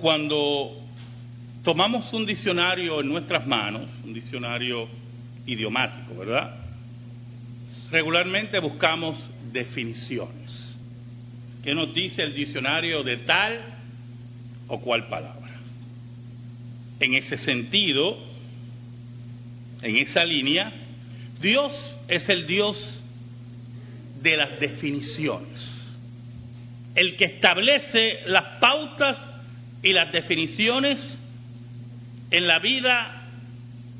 cuando tomamos un diccionario en nuestras manos, un diccionario idiomático, ¿verdad? Regularmente buscamos definiciones. ¿Qué nos dice el diccionario de tal o cual palabra? En ese sentido, en esa línea, Dios es el Dios de las definiciones, el que establece las pautas y las definiciones en la vida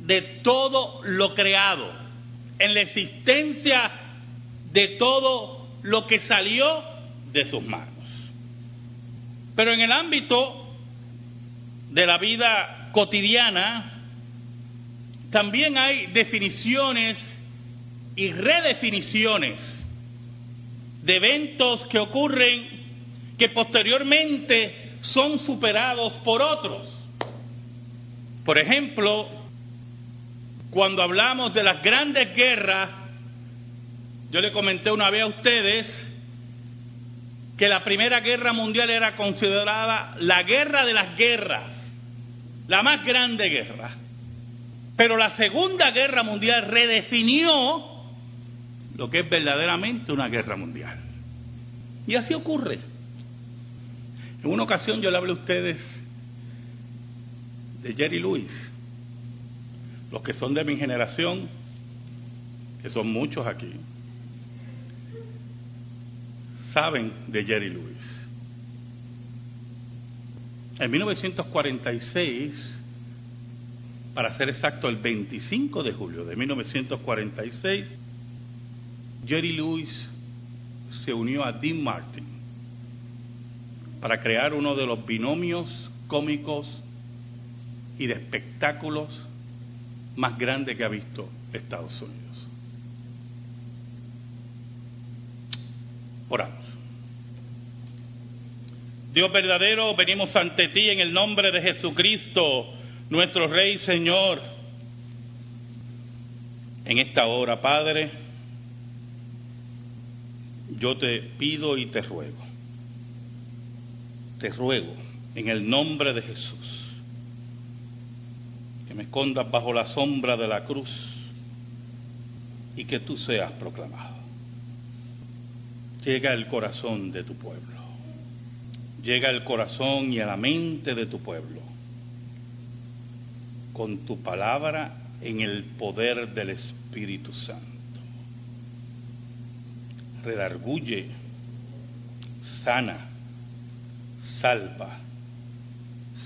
de todo lo creado, en la existencia de todo lo que salió de sus manos. Pero en el ámbito de la vida cotidiana, también hay definiciones y redefiniciones de eventos que ocurren que posteriormente son superados por otros. Por ejemplo, cuando hablamos de las grandes guerras, yo le comenté una vez a ustedes que la Primera Guerra Mundial era considerada la guerra de las guerras, la más grande guerra. Pero la Segunda Guerra Mundial redefinió lo que es verdaderamente una guerra mundial. Y así ocurre. En una ocasión yo le hablé a ustedes de Jerry Lewis, los que son de mi generación, que son muchos aquí, saben de Jerry Lewis. En 1946, para ser exacto, el 25 de julio de 1946, Jerry Lewis se unió a Dean Martin para crear uno de los binomios cómicos y de espectáculos más grandes que ha visto Estados Unidos. Oramos. Dios verdadero, venimos ante ti en el nombre de Jesucristo, nuestro Rey Señor. En esta hora, Padre, yo te pido y te ruego, te ruego en el nombre de Jesús, que me escondas bajo la sombra de la cruz y que tú seas proclamado. Llega al corazón de tu pueblo, llega al corazón y a la mente de tu pueblo, con tu palabra en el poder del Espíritu Santo redarguye, sana, salva,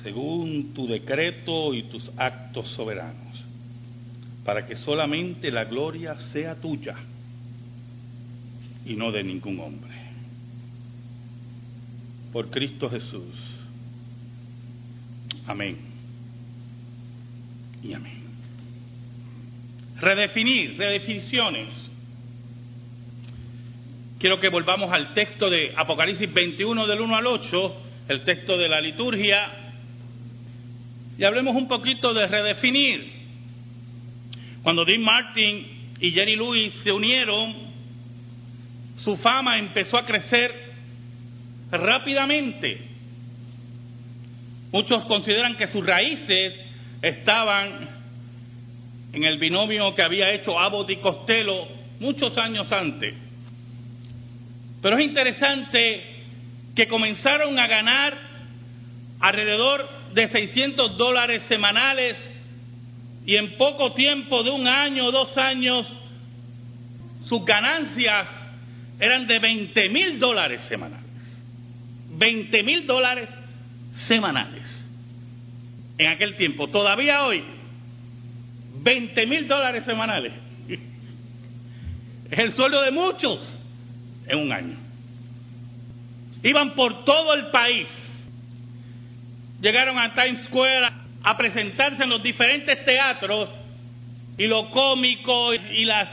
según tu decreto y tus actos soberanos, para que solamente la gloria sea tuya y no de ningún hombre. Por Cristo Jesús. Amén. Y amén. Redefinir, redefiniciones quiero que volvamos al texto de Apocalipsis 21 del 1 al 8, el texto de la liturgia, y hablemos un poquito de redefinir. Cuando Dean Martin y Jerry Lewis se unieron, su fama empezó a crecer rápidamente. Muchos consideran que sus raíces estaban en el binomio que había hecho Abbott y Costello muchos años antes. Pero es interesante que comenzaron a ganar alrededor de 600 dólares semanales y en poco tiempo, de un año o dos años, sus ganancias eran de 20 mil dólares semanales. 20 mil dólares semanales. En aquel tiempo, todavía hoy, 20 mil dólares semanales. Es el sueldo de muchos en un año. Iban por todo el país. Llegaron a Times Square a presentarse en los diferentes teatros y lo cómico y los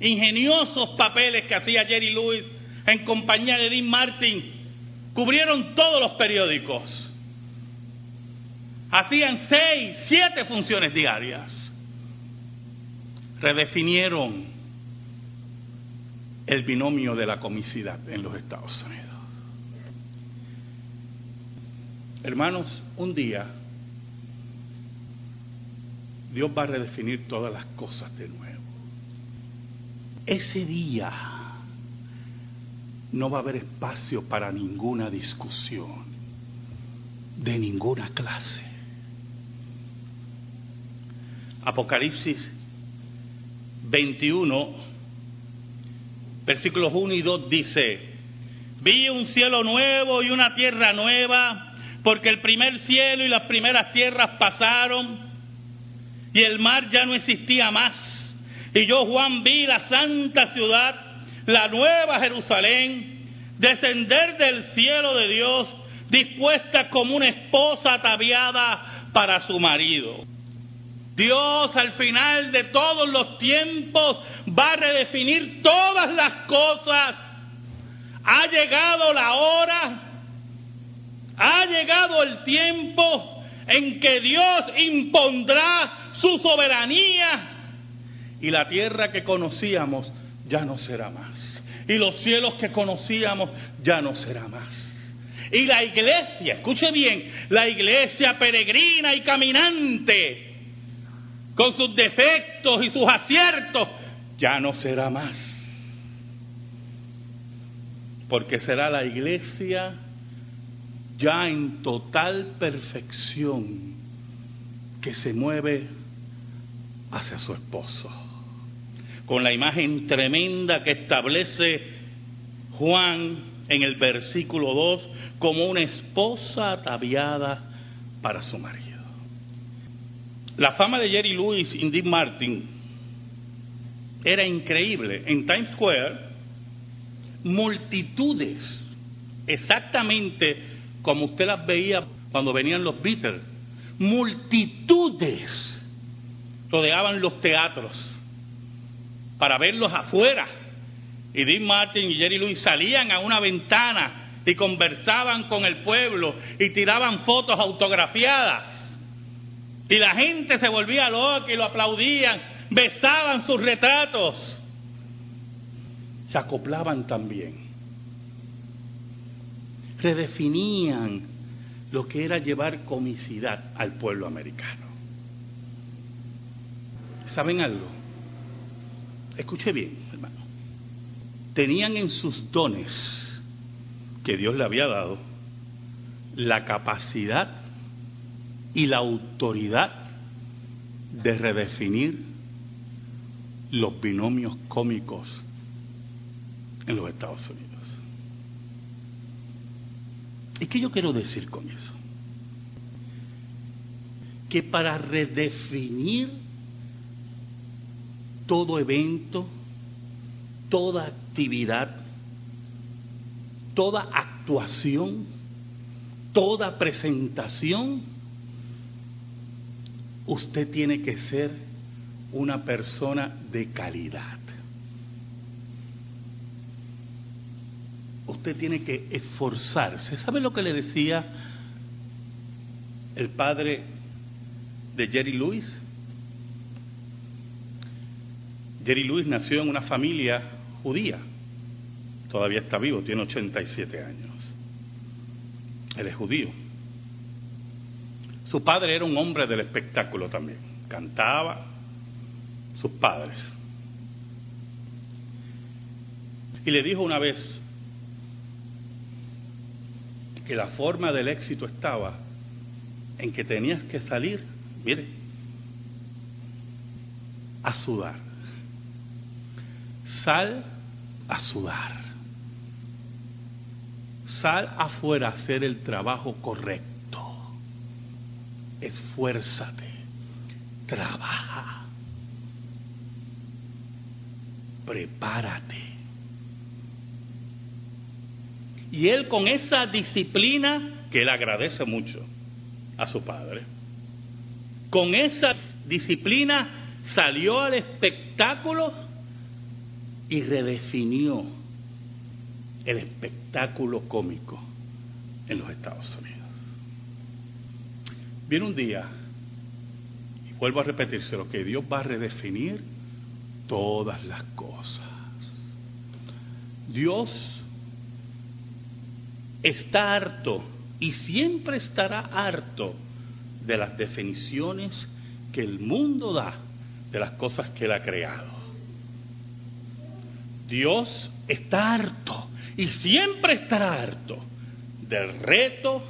ingeniosos papeles que hacía Jerry Lewis en compañía de Dean Martin cubrieron todos los periódicos. Hacían seis, siete funciones diarias. Redefinieron el binomio de la comicidad en los Estados Unidos. Hermanos, un día Dios va a redefinir todas las cosas de nuevo. Ese día no va a haber espacio para ninguna discusión de ninguna clase. Apocalipsis 21, versículos 1 y 2 dice, vi un cielo nuevo y una tierra nueva, porque el primer cielo y las primeras tierras pasaron y el mar ya no existía más. Y yo, Juan, vi la santa ciudad, la nueva Jerusalén, descender del cielo de Dios, dispuesta como una esposa ataviada para su marido. Dios al final de todos los tiempos va a redefinir todas las cosas. Ha llegado la hora, ha llegado el tiempo en que Dios impondrá su soberanía y la tierra que conocíamos ya no será más. Y los cielos que conocíamos ya no será más. Y la iglesia, escuche bien, la iglesia peregrina y caminante, con sus defectos y sus aciertos, ya no será más. Porque será la iglesia ya en total perfección que se mueve hacia su esposo. Con la imagen tremenda que establece Juan en el versículo 2 como una esposa ataviada para su marido. La fama de Jerry Lewis y Dean Martin era increíble. En Times Square, multitudes, exactamente como usted las veía cuando venían los Beatles, multitudes rodeaban los teatros para verlos afuera. Y Dean Martin y Jerry Lewis salían a una ventana y conversaban con el pueblo y tiraban fotos autografiadas. Y la gente se volvía loca y lo aplaudían, besaban sus retratos, se acoplaban también, redefinían lo que era llevar comicidad al pueblo americano. ¿Saben algo? Escuche bien, hermano. Tenían en sus dones que Dios le había dado la capacidad y la autoridad de redefinir los binomios cómicos en los Estados Unidos. ¿Y qué yo quiero decir con eso? Que para redefinir todo evento, toda actividad, toda actuación, toda presentación, usted tiene que ser una persona de calidad. Usted tiene que esforzarse. ¿Sabe lo que le decía el padre de Jerry Lewis? Jerry Lewis nació en una familia judía. Todavía está vivo, tiene 87 años. Él es judío. Su padre era un hombre del espectáculo también, cantaba, sus padres. Y le dijo una vez que la forma del éxito estaba en que tenías que salir, mire, a sudar. Sal a sudar. Sal afuera a hacer el trabajo correcto esfuérzate, trabaja, prepárate. Y él con esa disciplina, que él agradece mucho a su padre, con esa disciplina salió al espectáculo y redefinió el espectáculo cómico en los Estados Unidos. Viene un día, y vuelvo a repetirse, lo que Dios va a redefinir todas las cosas. Dios está harto y siempre estará harto de las definiciones que el mundo da de las cosas que él ha creado. Dios está harto y siempre estará harto del reto,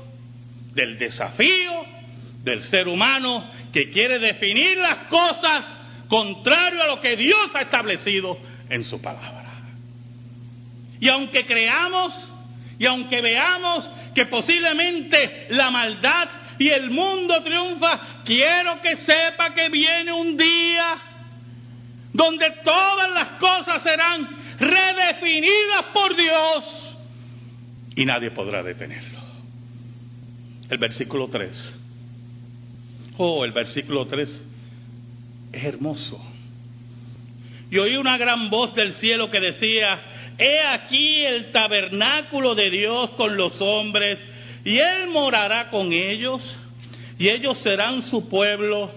del desafío del ser humano que quiere definir las cosas contrario a lo que Dios ha establecido en su palabra. Y aunque creamos y aunque veamos que posiblemente la maldad y el mundo triunfa, quiero que sepa que viene un día donde todas las cosas serán redefinidas por Dios y nadie podrá detenerlo. El versículo 3. Oh, el versículo 3 es hermoso. Y oí una gran voz del cielo que decía, he aquí el tabernáculo de Dios con los hombres, y Él morará con ellos, y ellos serán su pueblo,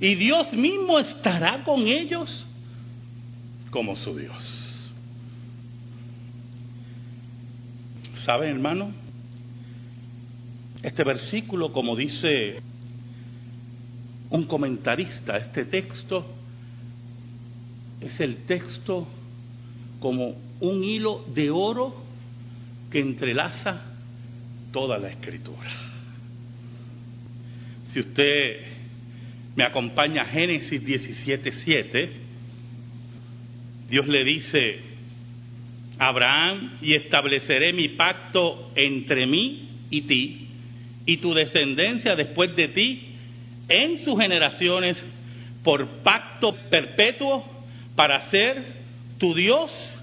y Dios mismo estará con ellos como su Dios. ¿Saben, hermano? Este versículo, como dice un comentarista, este texto es el texto como un hilo de oro que entrelaza toda la escritura. Si usted me acompaña a Génesis 17:7, Dios le dice a Abraham, y estableceré mi pacto entre mí y ti, y tu descendencia después de ti, en sus generaciones, por pacto perpetuo, para ser tu Dios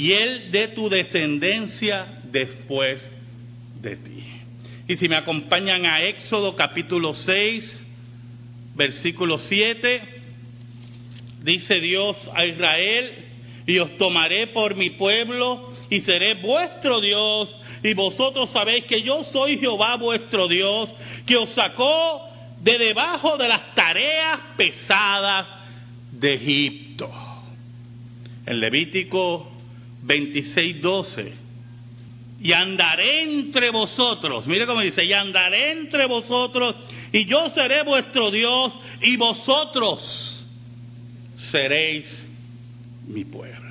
y Él de tu descendencia después de ti. Y si me acompañan a Éxodo capítulo 6, versículo 7, dice Dios a Israel, y os tomaré por mi pueblo y seré vuestro Dios, y vosotros sabéis que yo soy Jehová vuestro Dios, que os sacó de debajo de las tareas pesadas de Egipto. En Levítico 26, 12. Y andaré entre vosotros, mire cómo dice, y andaré entre vosotros, y yo seré vuestro Dios, y vosotros seréis mi pueblo.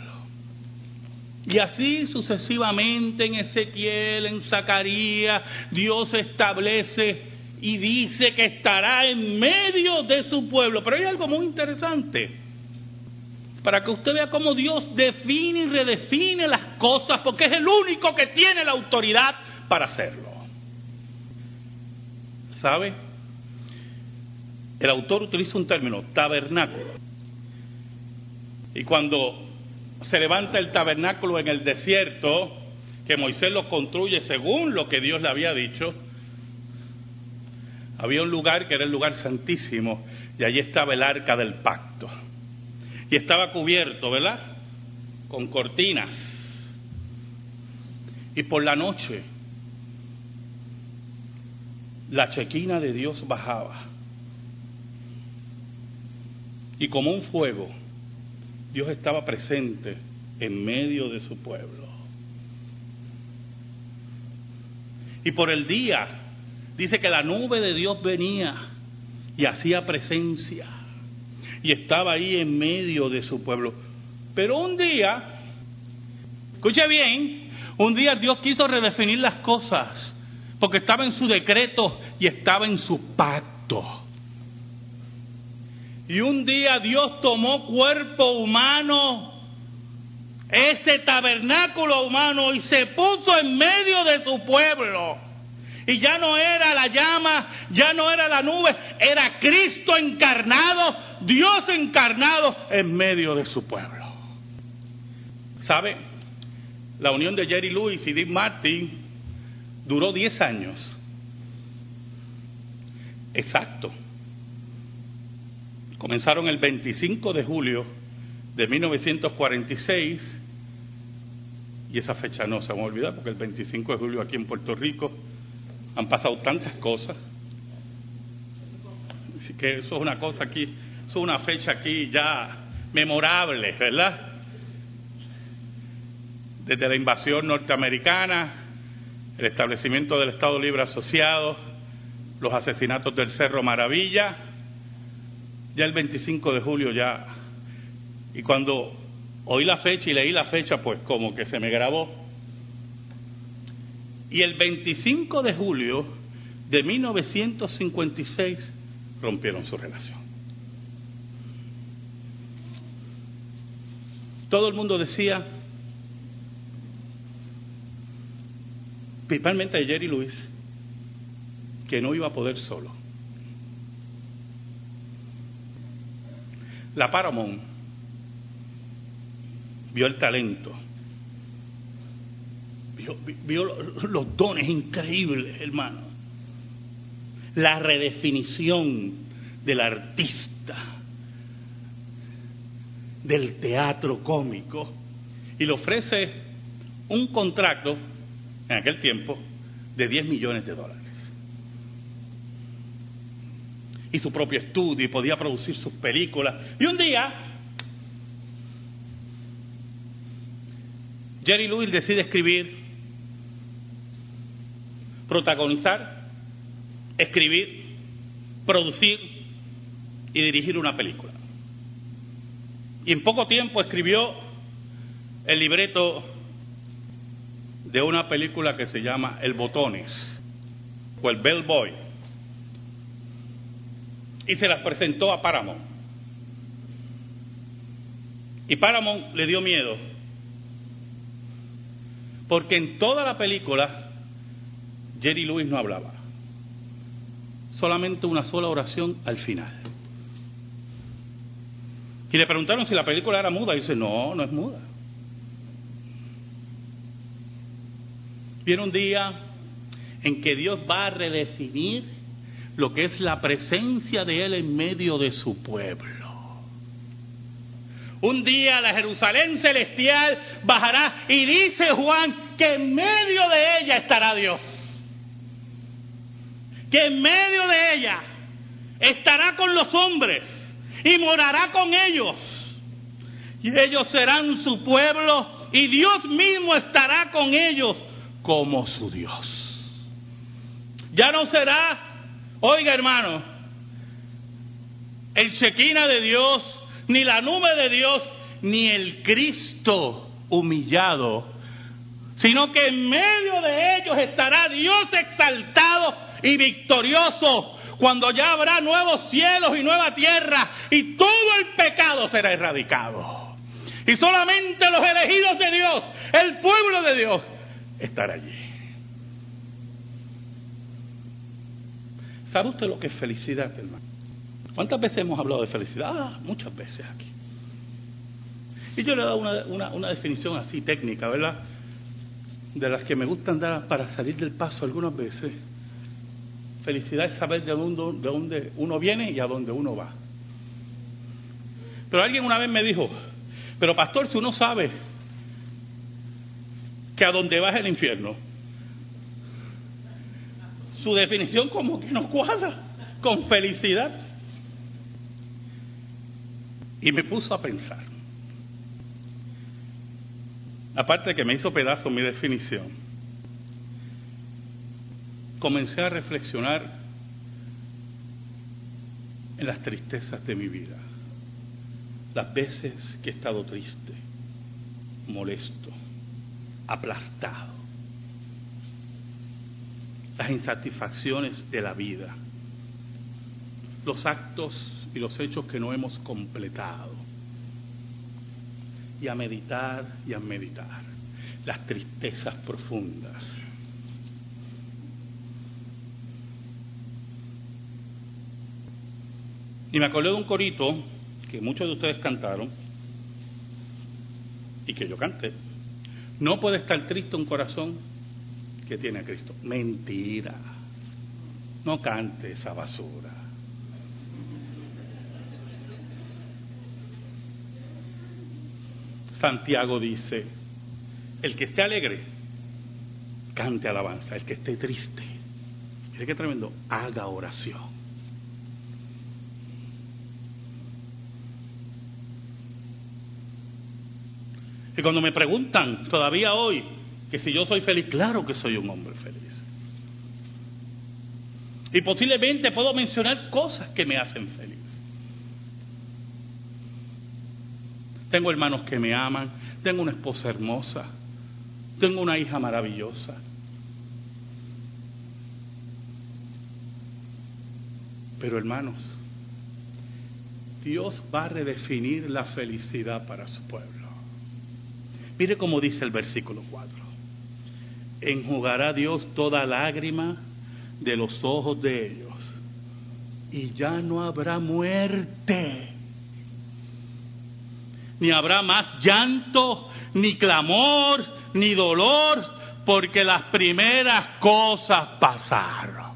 Y así sucesivamente en Ezequiel, en Zacarías, Dios establece y dice que estará en medio de su pueblo. Pero hay algo muy interesante para que usted vea cómo Dios define y redefine las cosas, porque es el único que tiene la autoridad para hacerlo. ¿Sabe? El autor utiliza un término, tabernáculo. Y cuando se levanta el tabernáculo en el desierto, que Moisés lo construye según lo que Dios le había dicho, había un lugar que era el lugar santísimo y allí estaba el arca del pacto y estaba cubierto, ¿verdad? Con cortinas. Y por la noche la chequina de Dios bajaba. Y como un fuego, Dios estaba presente en medio de su pueblo. Y por el día, dice que la nube de Dios venía y hacía presencia y estaba ahí en medio de su pueblo. Pero un día, escuche bien, un día Dios quiso redefinir las cosas, porque estaba en su decreto y estaba en su pacto. Y un día Dios tomó cuerpo humano, ese tabernáculo humano, y se puso en medio de su pueblo. Y ya no era la llama, ya no era la nube, era Cristo encarnado, Dios encarnado en medio de su pueblo. ¿Sabe? La unión de Jerry Lewis y Dick Martin duró 10 años. Exacto. Comenzaron el 25 de julio de 1946 y esa fecha no se va a olvidar porque el 25 de julio aquí en Puerto Rico han pasado tantas cosas. Así que eso es una cosa aquí, es una fecha aquí ya memorable, ¿verdad? Desde la invasión norteamericana, el establecimiento del Estado Libre Asociado, los asesinatos del Cerro Maravilla, ya el 25 de julio ya, y cuando oí la fecha y leí la fecha, pues como que se me grabó. Y el 25 de julio de 1956 rompieron su relación. Todo el mundo decía, principalmente a Jerry Lewis, que no iba a poder solo. La Paramount vio el talento, vio, vio los dones increíbles, hermano, la redefinición del artista, del teatro cómico, y le ofrece un contrato en aquel tiempo de 10 millones de dólares. Y su propio estudio y podía producir sus películas. Y un día, Jerry Lewis decide escribir, protagonizar, escribir, producir y dirigir una película. Y en poco tiempo escribió el libreto de una película que se llama El Botones o El Bellboy y se las presentó a Paramount. Y Paramount le dio miedo porque en toda la película Jerry Lewis no hablaba, solamente una sola oración al final. Y le preguntaron si la película era muda y dice, no, no es muda. Viene un día en que Dios va a redefinir lo que es la presencia de Él en medio de su pueblo. Un día la Jerusalén celestial bajará y dice Juan que en medio de ella estará Dios. Que en medio de ella estará con los hombres y morará con ellos. Y ellos serán su pueblo y Dios mismo estará con ellos como su Dios. Ya no será, oiga hermano, el chequina de Dios, ni la nube de Dios, ni el Cristo humillado, sino que en medio de ellos estará Dios exaltado y victorioso, cuando ya habrá nuevos cielos y nueva tierra, y todo el pecado será erradicado. Y solamente los elegidos de Dios, el pueblo de Dios, estar allí. ¿Sabe usted lo que es felicidad, hermano? ¿Cuántas veces hemos hablado de felicidad? Ah, muchas veces aquí. Y yo le he dado una, una, definición así técnica, ¿verdad? De las que me gustan dar para salir del paso algunas veces. Felicidad es saber de dónde, de dónde uno viene y a dónde uno va. Pero alguien una vez me dijo, pero pastor, si uno sabe que a donde va es el infierno. Su definición como que no cuadra con felicidad. Y me puso a pensar. Aparte de que me hizo pedazo mi definición, comencé a reflexionar en las tristezas de mi vida, las veces que he estado triste, molesto, aplastado. Las insatisfacciones de la vida, los actos y los hechos que no hemos completado. Y a meditar y a meditar las tristezas profundas. Y me acordé de un corito que muchos de ustedes cantaron y que yo canté. No puede estar triste un corazón que tiene a Cristo. Mentira. No cante esa basura. Santiago dice, el que esté alegre, cante alabanza. El que esté triste, mire qué tremendo, haga oración. Y cuando me preguntan, todavía hoy, que si yo soy feliz, claro que soy un hombre feliz. Y posiblemente puedo mencionar cosas que me hacen feliz. Tengo hermanos que me aman, tengo una esposa hermosa, tengo una hija maravillosa. Pero hermanos, Dios va a redefinir la felicidad para su pueblo. Mire cómo dice el versículo 4. Enjugará Dios toda lágrima de los ojos de ellos y ya no habrá muerte, ni habrá más llanto, ni clamor, ni dolor, porque las primeras cosas pasaron.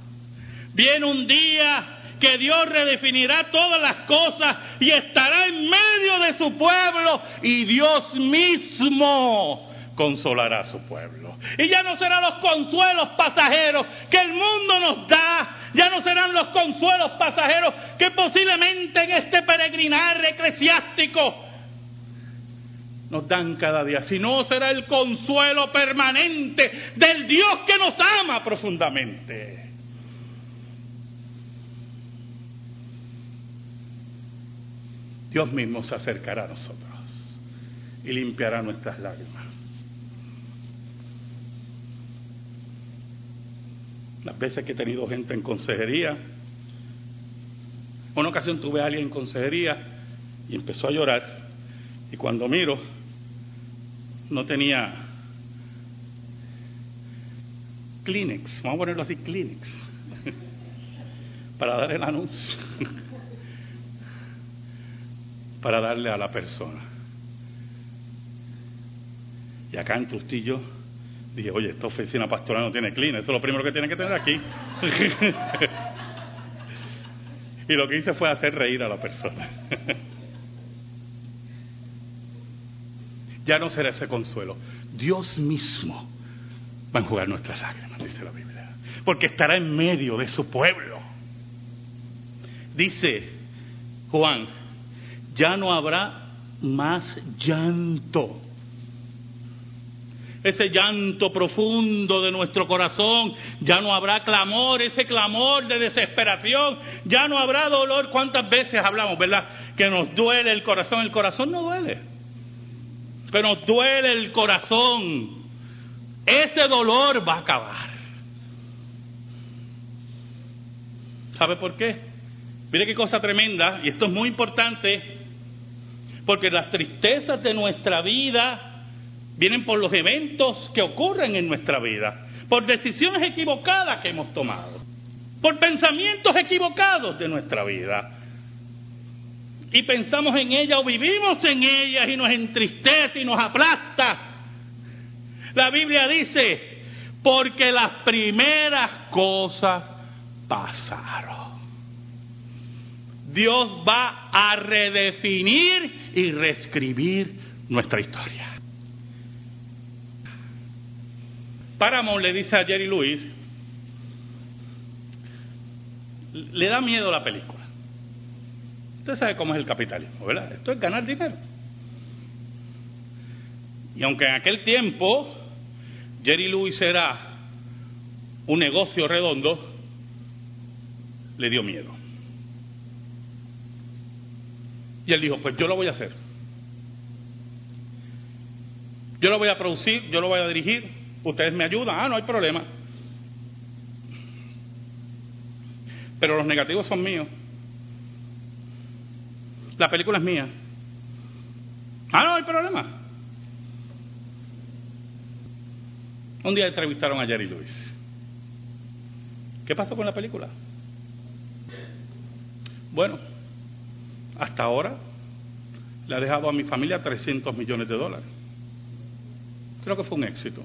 Viene un día que Dios redefinirá todas las cosas y estará en medio de su pueblo y Dios mismo consolará a su pueblo. Y ya no serán los consuelos pasajeros que el mundo nos da, ya no serán los consuelos pasajeros que posiblemente en este peregrinar eclesiástico nos dan cada día, sino será el consuelo permanente del Dios que nos ama profundamente. Dios mismo se acercará a nosotros y limpiará nuestras lágrimas. Las veces que he tenido gente en consejería, una ocasión tuve a alguien en consejería y empezó a llorar y cuando miro no tenía Kleenex, vamos a ponerlo así, Kleenex, para dar el anuncio para darle a la persona. Y acá en Trustillo dije, oye, esta oficina pastoral no tiene clean, esto es lo primero que tiene que tener aquí. y lo que hice fue hacer reír a la persona. ya no será ese consuelo. Dios mismo va a enjugar nuestras lágrimas, dice la Biblia. Porque estará en medio de su pueblo. Dice Juan ya no habrá más llanto. Ese llanto profundo de nuestro corazón, ya no habrá clamor, ese clamor de desesperación, ya no habrá dolor. ¿Cuántas veces hablamos, verdad? Que nos duele el corazón. El corazón no duele, pero nos duele el corazón. Ese dolor va a acabar. ¿Sabe por qué? Mire qué cosa tremenda, y esto es muy importante. Porque las tristezas de nuestra vida vienen por los eventos que ocurren en nuestra vida, por decisiones equivocadas que hemos tomado, por pensamientos equivocados de nuestra vida. Y pensamos en ella o vivimos en ella y nos entristece y nos aplasta. La Biblia dice, porque las primeras cosas pasaron. Dios va a redefinir y reescribir nuestra historia. Paramount le dice a Jerry Lewis, le da miedo la película. Usted sabe cómo es el capitalismo, ¿verdad? Esto es ganar dinero. Y aunque en aquel tiempo Jerry Lewis era un negocio redondo, le dio miedo. Y él dijo, pues yo lo voy a hacer. Yo lo voy a producir, yo lo voy a dirigir, ustedes me ayudan, ah, no hay problema. Pero los negativos son míos. La película es mía. Ah, no hay problema. Un día entrevistaron a Jerry Lewis. ¿Qué pasó con la película? Bueno, hasta ahora le ha dejado a mi familia 300 millones de dólares. Creo que fue un éxito.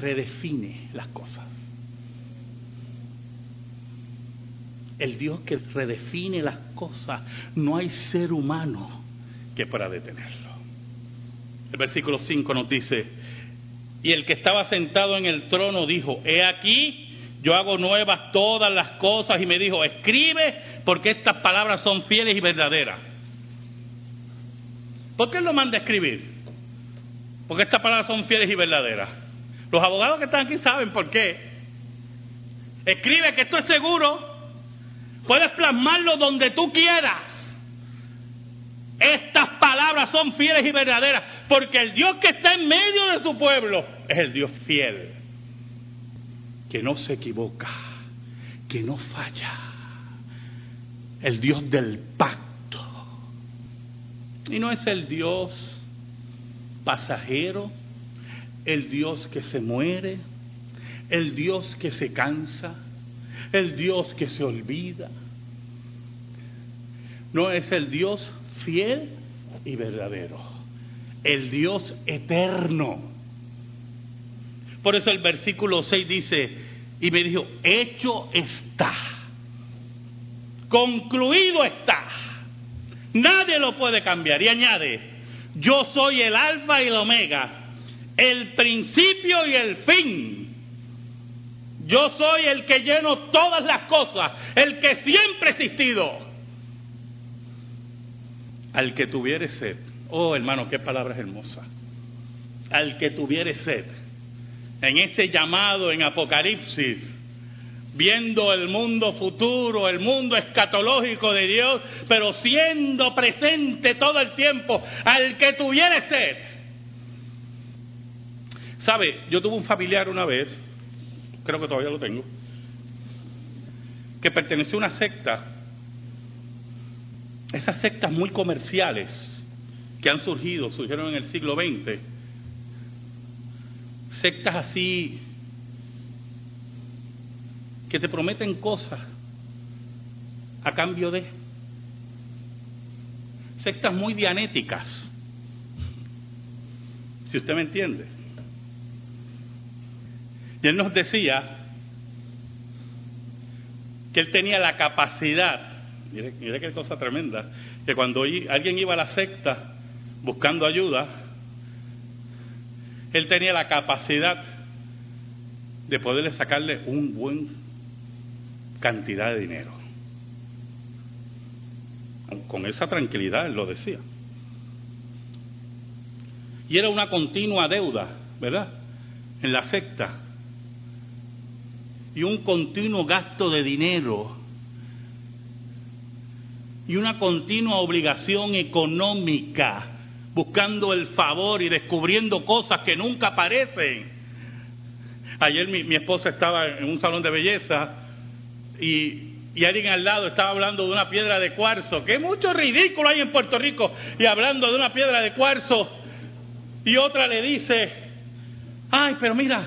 Redefine las cosas. El Dios que redefine las cosas, no hay ser humano que pueda detenerlo. El versículo 5 nos dice, y el que estaba sentado en el trono dijo, he aquí, yo hago nuevas todas las cosas y me dijo, escribe porque estas palabras son fieles y verdaderas. ¿Por qué lo manda a escribir? Porque estas palabras son fieles y verdaderas. Los abogados que están aquí saben por qué. Escribe que esto es seguro. Puedes plasmarlo donde tú quieras. Estas palabras son fieles y verdaderas, porque el Dios que está en medio de su pueblo es el Dios fiel, que no se equivoca, que no falla, el Dios del pacto. Y no es el Dios pasajero, el Dios que se muere, el Dios que se cansa, el Dios que se olvida. No es el Dios fiel y verdadero, el Dios eterno. Por eso el versículo 6 dice, y me dijo, hecho está, concluido está, nadie lo puede cambiar. Y añade, yo soy el alfa y el omega, el principio y el fin. Yo soy el que lleno todas las cosas, el que siempre ha existido al que tuviere sed, oh hermano, qué palabras hermosas, al que tuviere sed, en ese llamado en Apocalipsis, viendo el mundo futuro, el mundo escatológico de Dios, pero siendo presente todo el tiempo, al que tuviere sed. ¿Sabe? Yo tuve un familiar una vez, creo que todavía lo tengo, que perteneció a una secta esas sectas muy comerciales que han surgido, surgieron en el siglo XX, sectas así que te prometen cosas a cambio de sectas muy dianéticas, si usted me entiende. Y él nos decía que él tenía la capacidad Mire, qué cosa tremenda, que cuando alguien iba a la secta buscando ayuda, él tenía la capacidad de poderle sacarle un buen cantidad de dinero. Con esa tranquilidad él lo decía. Y era una continua deuda, ¿verdad? En la secta. Y un continuo gasto de dinero y una continua obligación económica, buscando el favor y descubriendo cosas que nunca aparecen. Ayer mi, esposa estaba en un salón de belleza y, alguien al lado estaba hablando de una piedra de cuarzo, que mucho ridículo hay en Puerto Rico, y hablando de una piedra de cuarzo, y otra le dice, ay, pero mira,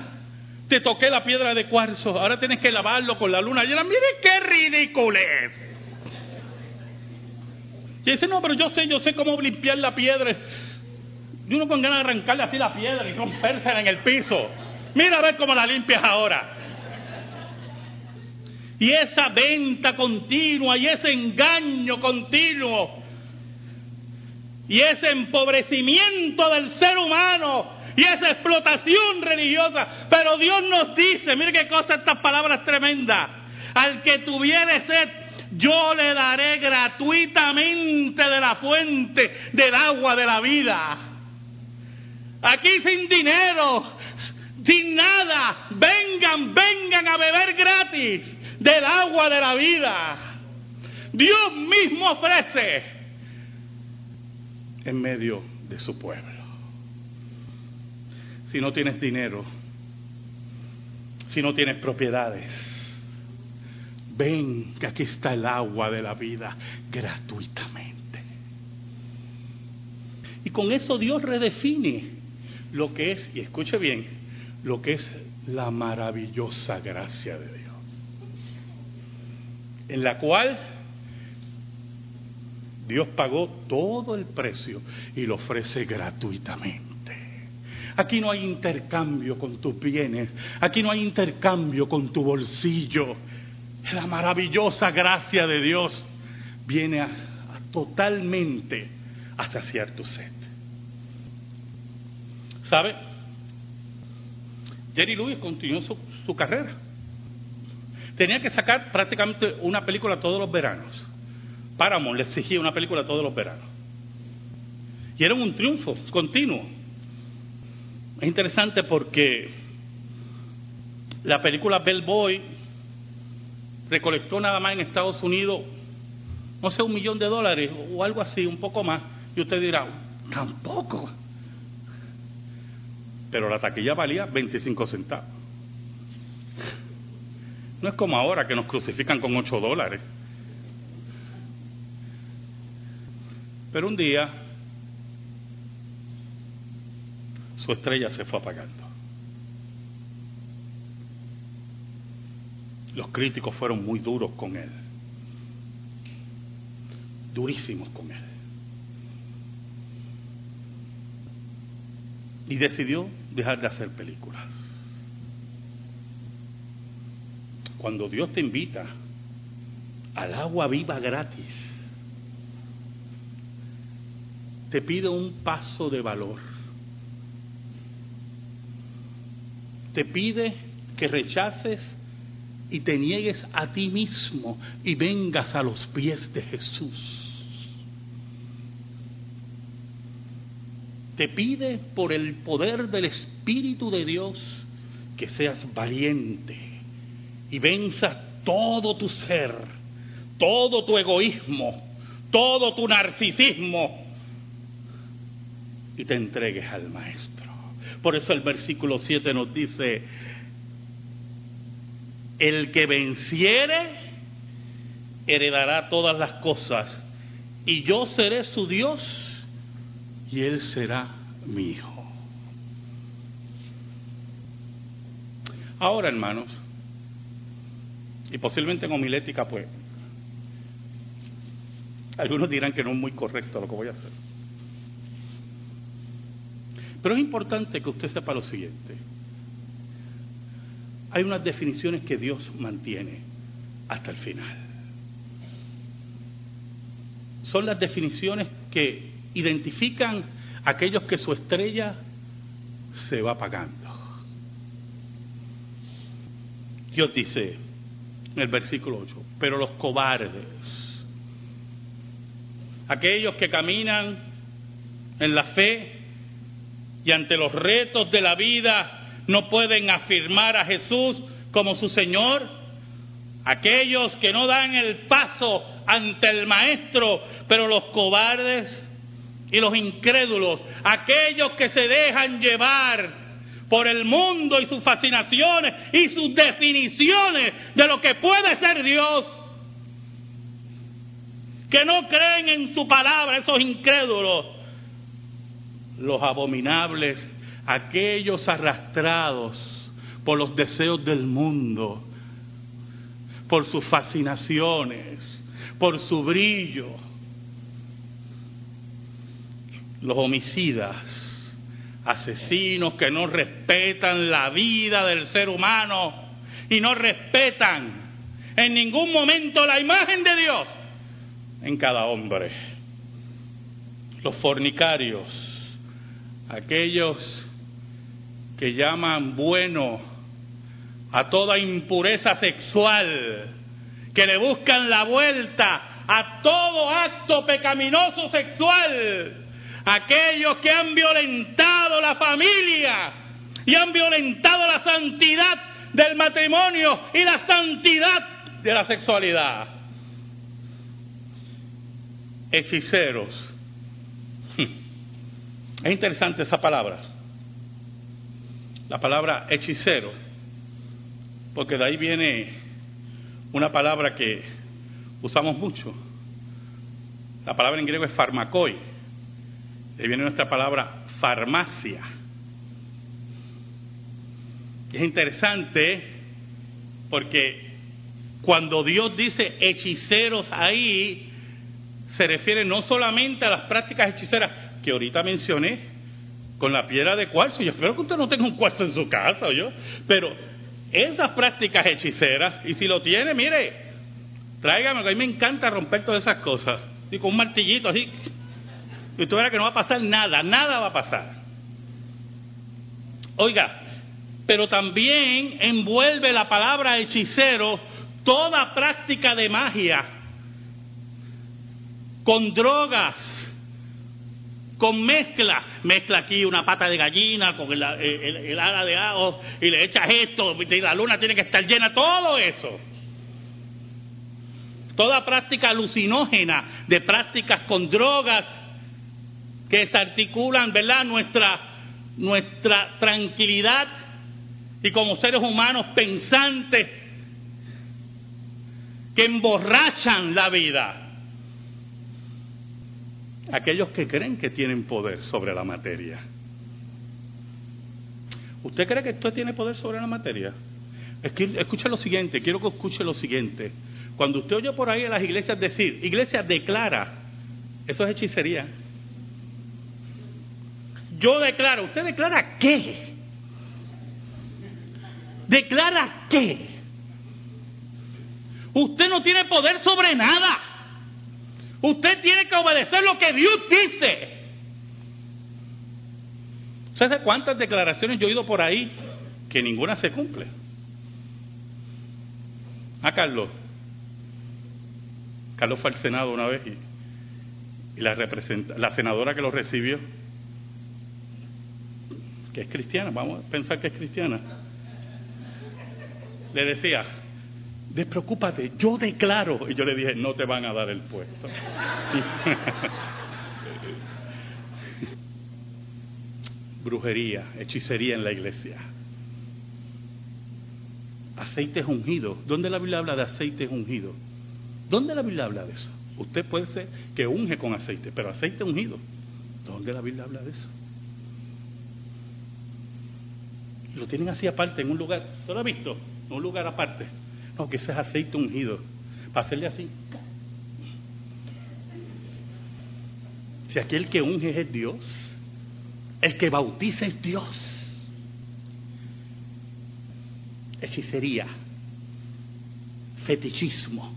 te toqué la piedra de cuarzo, ahora tienes que lavarlo con la luna. Y ella, mire qué ridículo es. Y dice, no, pero yo sé, yo sé cómo limpiar la piedra. Y uno con ganas de arrancarle así la piedra y rompérsela en el piso. Mira a ver cómo la limpias ahora. Y esa venta continua y ese engaño continuo y ese empobrecimiento del ser humano y esa explotación religiosa. Pero Dios nos dice, mire qué cosa estas palabras tremendas, al que tuviere sed, yo le daré gratuitamente de la fuente del agua de la vida. Aquí sin dinero, sin nada, vengan, vengan a beber gratis del agua de la vida. Dios mismo ofrece en medio de su pueblo. Si no tienes dinero, si no tienes propiedades, ven que aquí está el agua de la vida gratuitamente. Y con eso Dios redefine lo que es, y escuche bien, lo que es la maravillosa gracia de Dios, en la cual Dios pagó todo el precio y lo ofrece gratuitamente. Aquí no hay intercambio con tus bienes, aquí no hay intercambio con tu bolsillo, la maravillosa gracia de Dios viene totalmente a saciar tu sed. ¿Sabe? Jerry Lewis continuó su, carrera. Tenía que sacar prácticamente una película todos los veranos. Paramount le exigía una película todos los veranos. Y era un triunfo continuo. Es interesante porque la película Bellboy recolectó nada más en Estados Unidos, no sé, un millón de dólares o algo así, un poco más. Y usted dirá, tampoco. Pero la taquilla valía 25 centavos. No es como ahora que nos crucifican con 8 dólares. Pero un día su estrella se fue apagando. Los críticos fueron muy duros con él, durísimos con él. Y decidió dejar de hacer películas. Cuando Dios te invita al agua viva gratis, te pide un paso de valor. Te pide que rechaces y te niegues a ti mismo y vengas a los pies de Jesús. Te pide por el poder del Espíritu de Dios que seas valiente y venzas todo tu ser, todo tu egoísmo, todo tu narcisismo y te entregues al Maestro. Por eso el versículo 7 nos dice, el que venciere heredará todas las cosas y yo seré su Dios y él será mi hijo. Ahora, hermanos, y posiblemente en homilética, pues, algunos dirán que no es muy correcto lo que voy a hacer. Pero es importante que usted sepa lo siguiente hay unas definiciones que Dios mantiene hasta el final. Son las definiciones que identifican aquellos que su estrella se va apagando. Dios dice en el versículo 8, pero los cobardes, aquellos que caminan en la fe y ante los retos de la vida no pueden afirmar a Jesús como su Señor. Aquellos que no dan el paso ante el Maestro, pero los cobardes y los incrédulos, aquellos que se dejan llevar por el mundo y sus fascinaciones y sus definiciones de lo que puede ser Dios, que no creen en su palabra, esos incrédulos, los abominables aquellos arrastrados por los deseos del mundo, por sus fascinaciones, por su brillo, los homicidas, asesinos que no respetan la vida del ser humano y no respetan en ningún momento la imagen de Dios en cada hombre, los fornicarios, aquellos que llaman bueno a toda impureza sexual, que le buscan la vuelta a todo acto pecaminoso sexual, aquellos que han violentado la familia y han violentado la santidad del matrimonio y la santidad de la sexualidad. Hechiceros. Es interesante esa palabra la palabra hechicero, porque de ahí viene una palabra que usamos mucho. La palabra en griego es farmacoi. Ahí viene nuestra palabra farmacia. Es interesante porque cuando Dios dice hechiceros ahí, se refiere no solamente a las prácticas hechiceras que ahorita mencioné, con la piedra de cuarzo. Yo espero que usted no tenga un cuarzo en su casa, yo. Pero esas prácticas hechiceras, y si lo tiene, mire, tráigame, a mí me encanta romper todas esas cosas. Y con un martillito así. Y usted verá que no va a pasar nada, nada va a pasar. Oiga, pero también envuelve la palabra hechicero toda práctica de magia, con drogas, con mezcla. Mezcla aquí una pata de gallina con el, ala de ajo y le echas esto y la luna tiene que estar llena, todo eso. Toda práctica alucinógena de prácticas con drogas que desarticulan, ¿verdad?, nuestra, nuestra tranquilidad y como seres humanos pensantes que emborrachan la vida. Aquellos que creen que tienen poder sobre la materia. ¿Usted cree que esto tiene poder sobre la materia? Escuche lo siguiente, quiero que escuche lo siguiente. Cuando usted oye por ahí a las iglesias decir, iglesia declara, eso es hechicería. Yo declaro, ¿usted declara qué? ¿Declara qué? Usted no tiene poder sobre nada. Usted tiene que obedecer lo que Dios dice. ¿Sabe cuántas declaraciones yo he oído por ahí que ninguna se cumple? A ah, Carlos. Carlos fue al Senado una vez y, la, la senadora que lo recibió, que es cristiana, vamos a pensar que es cristiana, le decía, despreocúpate, yo declaro. Y yo le dije, no te van a dar el puesto. Brujería, hechicería en la iglesia. Aceites ungidos. ¿Dónde la Biblia habla de aceites ungidos? ¿Dónde la Biblia habla de eso? Usted puede ser que unge con aceite, pero aceite ungido. ¿Dónde la Biblia habla de eso? Lo tienen así aparte, en un lugar. ¿Tú lo has visto? En un lugar aparte. No, que ese es aceite ungido. Para hacerle así. Si aquel que unge es Dios, el que bautiza es Dios. Hechicería, fetichismo,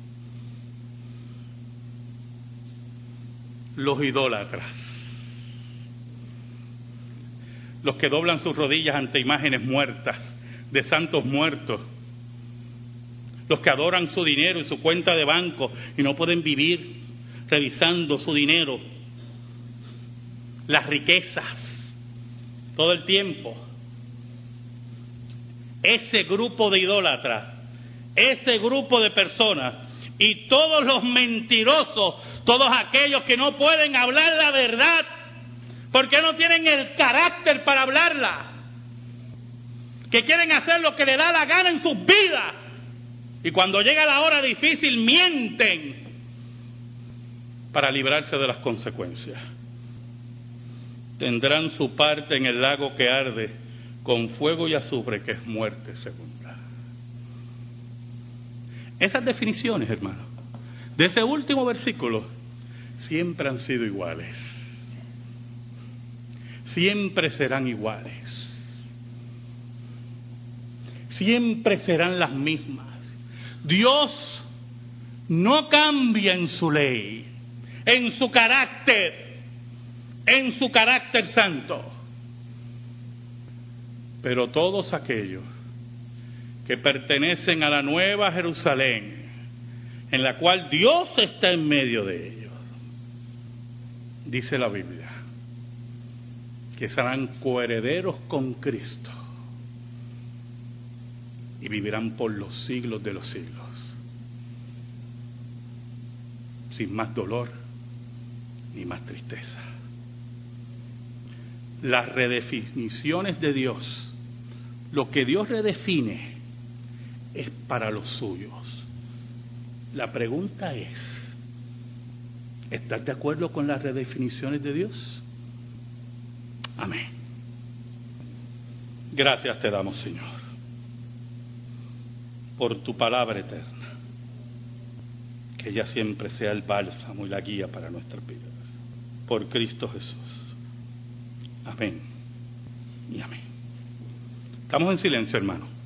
los idólatras, los que doblan sus rodillas ante imágenes muertas, de santos muertos, los que adoran su dinero y su cuenta de banco y no pueden vivir revisando su dinero, las riquezas, todo el tiempo. Ese grupo de idólatras, ese grupo de personas y todos los mentirosos, todos aquellos que no pueden hablar la verdad, porque no tienen el carácter para hablarla, que quieren hacer lo que le da la gana en sus vidas, y cuando llega la hora difícil mienten para librarse de las consecuencias. Tendrán su parte en el lago que arde con fuego y azufre, que es muerte segunda. Esas definiciones, hermano, de ese último versículo, siempre han sido iguales. Siempre serán iguales. Siempre serán las mismas. Dios no cambia en su ley, en su carácter, en su carácter santo. Pero todos aquellos que pertenecen a la nueva Jerusalén, en la cual Dios está en medio de ellos, dice la Biblia, que serán coherederos con Cristo y vivirán por los siglos de los siglos, sin más dolor ni más tristeza. Las redefiniciones de Dios, lo que Dios redefine es para los suyos. La pregunta es, ¿estás de acuerdo con las redefiniciones de Dios? Amén. Gracias te damos, Señor por tu palabra eterna. Que ella siempre sea el bálsamo y la guía para nuestras vidas. Por Cristo Jesús. Amén y amén. Estamos en silencio, hermano.